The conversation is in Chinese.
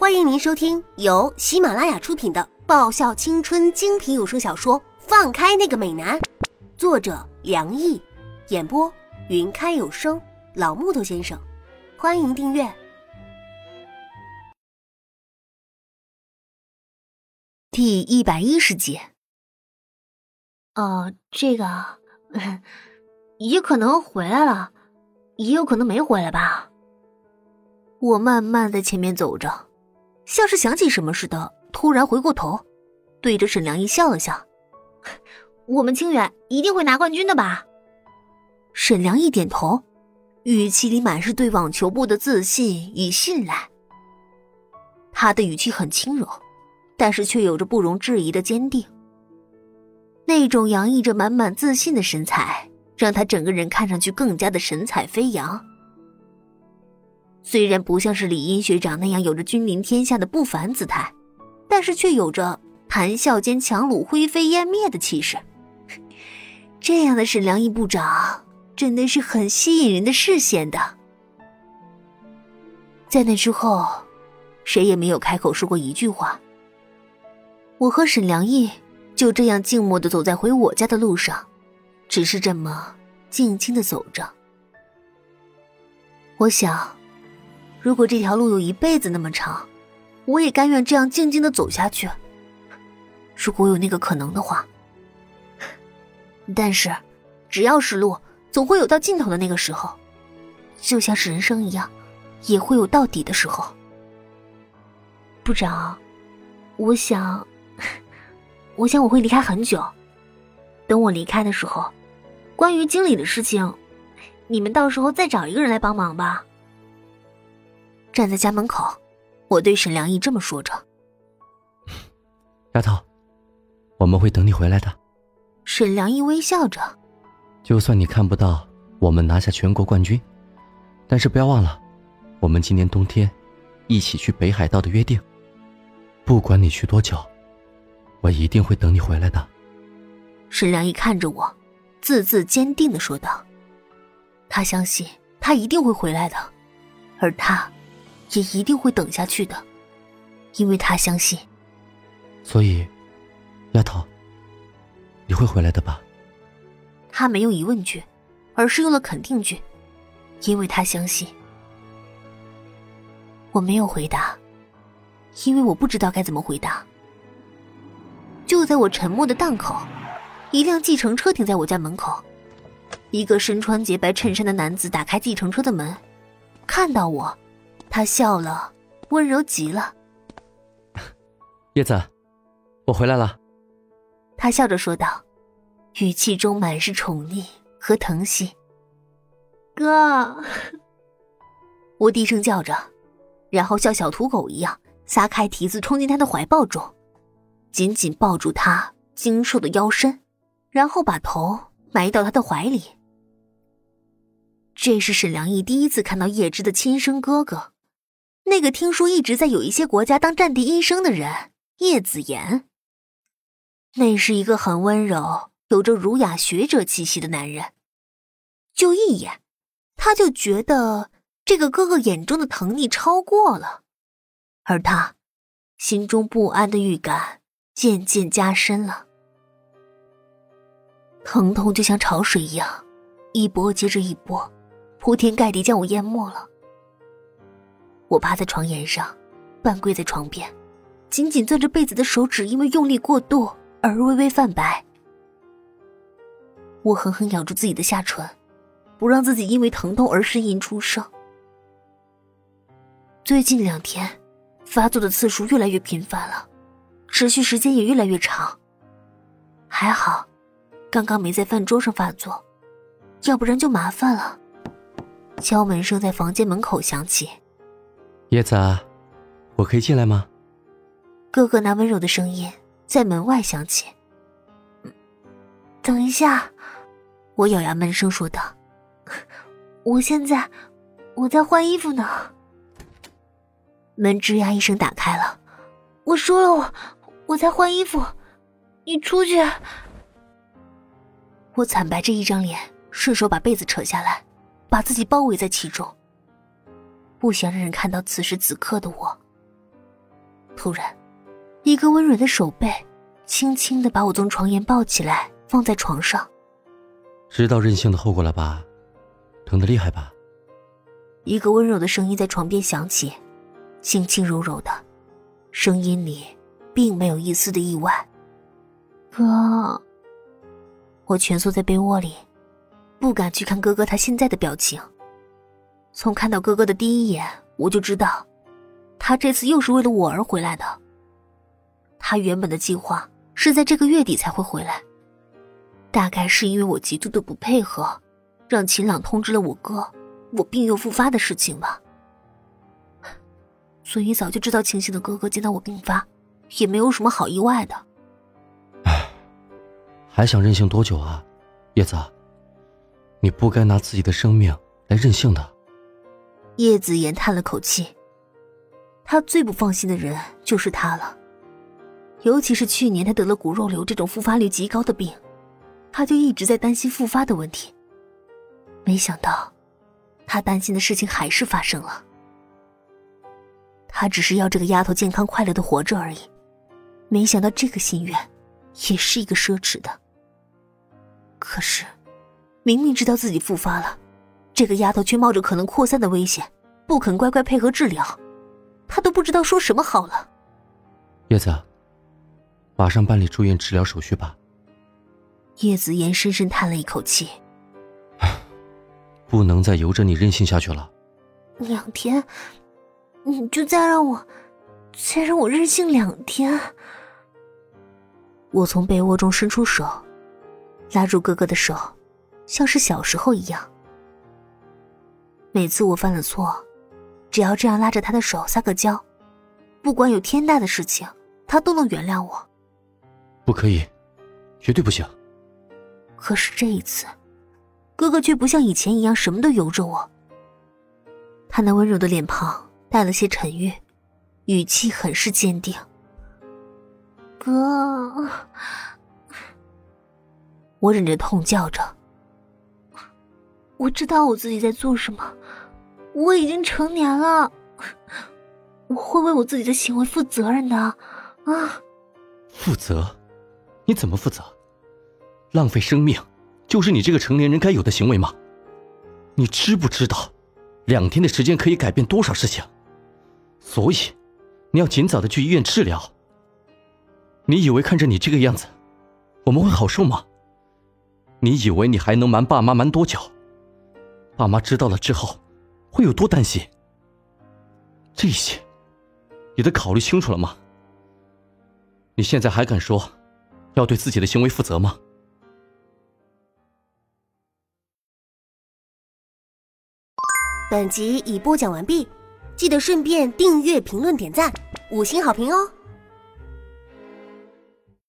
欢迎您收听由喜马拉雅出品的爆笑青春精品有声小说《放开那个美男》，作者梁毅，演播云开有声老木头先生。欢迎订阅第一百一十集。哦，这个 也可能回来了，也有可能没回来吧。我慢慢在前面走着。像是想起什么似的，突然回过头，对着沈良一笑了笑：“我们清远一定会拿冠军的吧？”沈良一点头，语气里满是对网球部的自信与信赖。他的语气很轻柔，但是却有着不容置疑的坚定。那种洋溢着满满自信的神采，让他整个人看上去更加的神采飞扬。虽然不像是李英学长那样有着君临天下的不凡姿态，但是却有着谈笑间强弩灰飞烟灭的气势。这样的沈良义部长真的是很吸引人的视线的。在那之后，谁也没有开口说过一句话。我和沈良义就这样静默的走在回我家的路上，只是这么静静的走着。我想。如果这条路有一辈子那么长，我也甘愿这样静静的走下去。如果有那个可能的话，但是，只要是路，总会有到尽头的那个时候，就像是人生一样，也会有到底的时候。部长，我想，我想我会离开很久。等我离开的时候，关于经理的事情，你们到时候再找一个人来帮忙吧。站在家门口，我对沈良义这么说着：“丫头，我们会等你回来的。”沈良义微笑着：“就算你看不到我们拿下全国冠军，但是不要忘了，我们今年冬天一起去北海道的约定。不管你去多久，我一定会等你回来的。”沈良义看着我，字字坚定的说道：“他相信他一定会回来的，而他。”也一定会等下去的，因为他相信。所以，丫头，你会回来的吧？他没有疑问句，而是用了肯定句，因为他相信。我没有回答，因为我不知道该怎么回答。就在我沉默的档口，一辆计程车停在我家门口，一个身穿洁白衬衫的男子打开计程车的门，看到我。他笑了，温柔极了。叶子，我回来了。他笑着说道，语气中满是宠溺和疼惜。哥，我低声叫着，然后像小土狗一样撒开蹄子冲进他的怀抱中，紧紧抱住他精瘦的腰身，然后把头埋到他的怀里。这是沈良义第一次看到叶芝的亲生哥哥。那个听说一直在有一些国家当战地医生的人，叶子言。那是一个很温柔、有着儒雅学者气息的男人。就一眼，他就觉得这个哥哥眼中的疼溺超过了，而他心中不安的预感渐渐加深了。疼痛就像潮水一样，一波接着一波，铺天盖地将我淹没了。我趴在床沿上，半跪在床边，紧紧攥着被子的手指因为用力过度而微微泛白。我狠狠咬住自己的下唇，不让自己因为疼痛而呻吟出声。最近两天，发作的次数越来越频繁了，持续时间也越来越长。还好，刚刚没在饭桌上发作，要不然就麻烦了。敲门声在房间门口响起。叶子，我可以进来吗？哥哥那温柔的声音在门外响起。等一下，我咬牙闷声说道：“我现在我在换衣服呢。”门吱呀一声打开了。我说了，我我在换衣服，你出去。我惨白着一张脸，顺手把被子扯下来，把自己包围在其中。不想让人看到此时此刻的我，突然，一个温软的手背轻轻的把我从床沿抱起来，放在床上。知道任性的后果了吧？疼得厉害吧？一个温柔的声音在床边响起，轻轻柔柔的，声音里并没有一丝的意外。哥，我蜷缩在被窝里，不敢去看哥哥他现在的表情。从看到哥哥的第一眼，我就知道，他这次又是为了我而回来的。他原本的计划是在这个月底才会回来，大概是因为我极度的不配合，让秦朗通知了我哥我病又复发的事情吧。所以早就知道情形的哥哥见到我病发，也没有什么好意外的。唉，还想任性多久啊，叶子？你不该拿自己的生命来任性的。叶子言叹了口气。他最不放心的人就是他了，尤其是去年他得了骨肉瘤这种复发率极高的病，他就一直在担心复发的问题。没想到，他担心的事情还是发生了。他只是要这个丫头健康快乐的活着而已，没想到这个心愿，也是一个奢侈的。可是，明明知道自己复发了。这个丫头却冒着可能扩散的危险，不肯乖乖配合治疗，她都不知道说什么好了。叶子，马上办理住院治疗手续吧。叶子言深深叹了一口气，不能再由着你任性下去了。两天，你就再让我，再让我任性两天。我从被窝中伸出手，拉住哥哥的手，像是小时候一样。每次我犯了错，只要这样拉着他的手撒个娇，不管有天大的事情，他都能原谅我。不可以，绝对不行。可是这一次，哥哥却不像以前一样什么都由着我。他那温柔的脸庞带了些沉郁，语气很是坚定。哥，我忍着痛叫着。我知道我自己在做什么，我已经成年了，我会为我自己的行为负责任的，啊！负责？你怎么负责？浪费生命，就是你这个成年人该有的行为吗？你知不知道，两天的时间可以改变多少事情？所以，你要尽早的去医院治疗。你以为看着你这个样子，我们会好受吗？你以为你还能瞒爸妈瞒多久？爸妈知道了之后，会有多担心？这些，你都考虑清楚了吗？你现在还敢说，要对自己的行为负责吗？本集已播讲完毕，记得顺便订阅、评论、点赞、五星好评哦！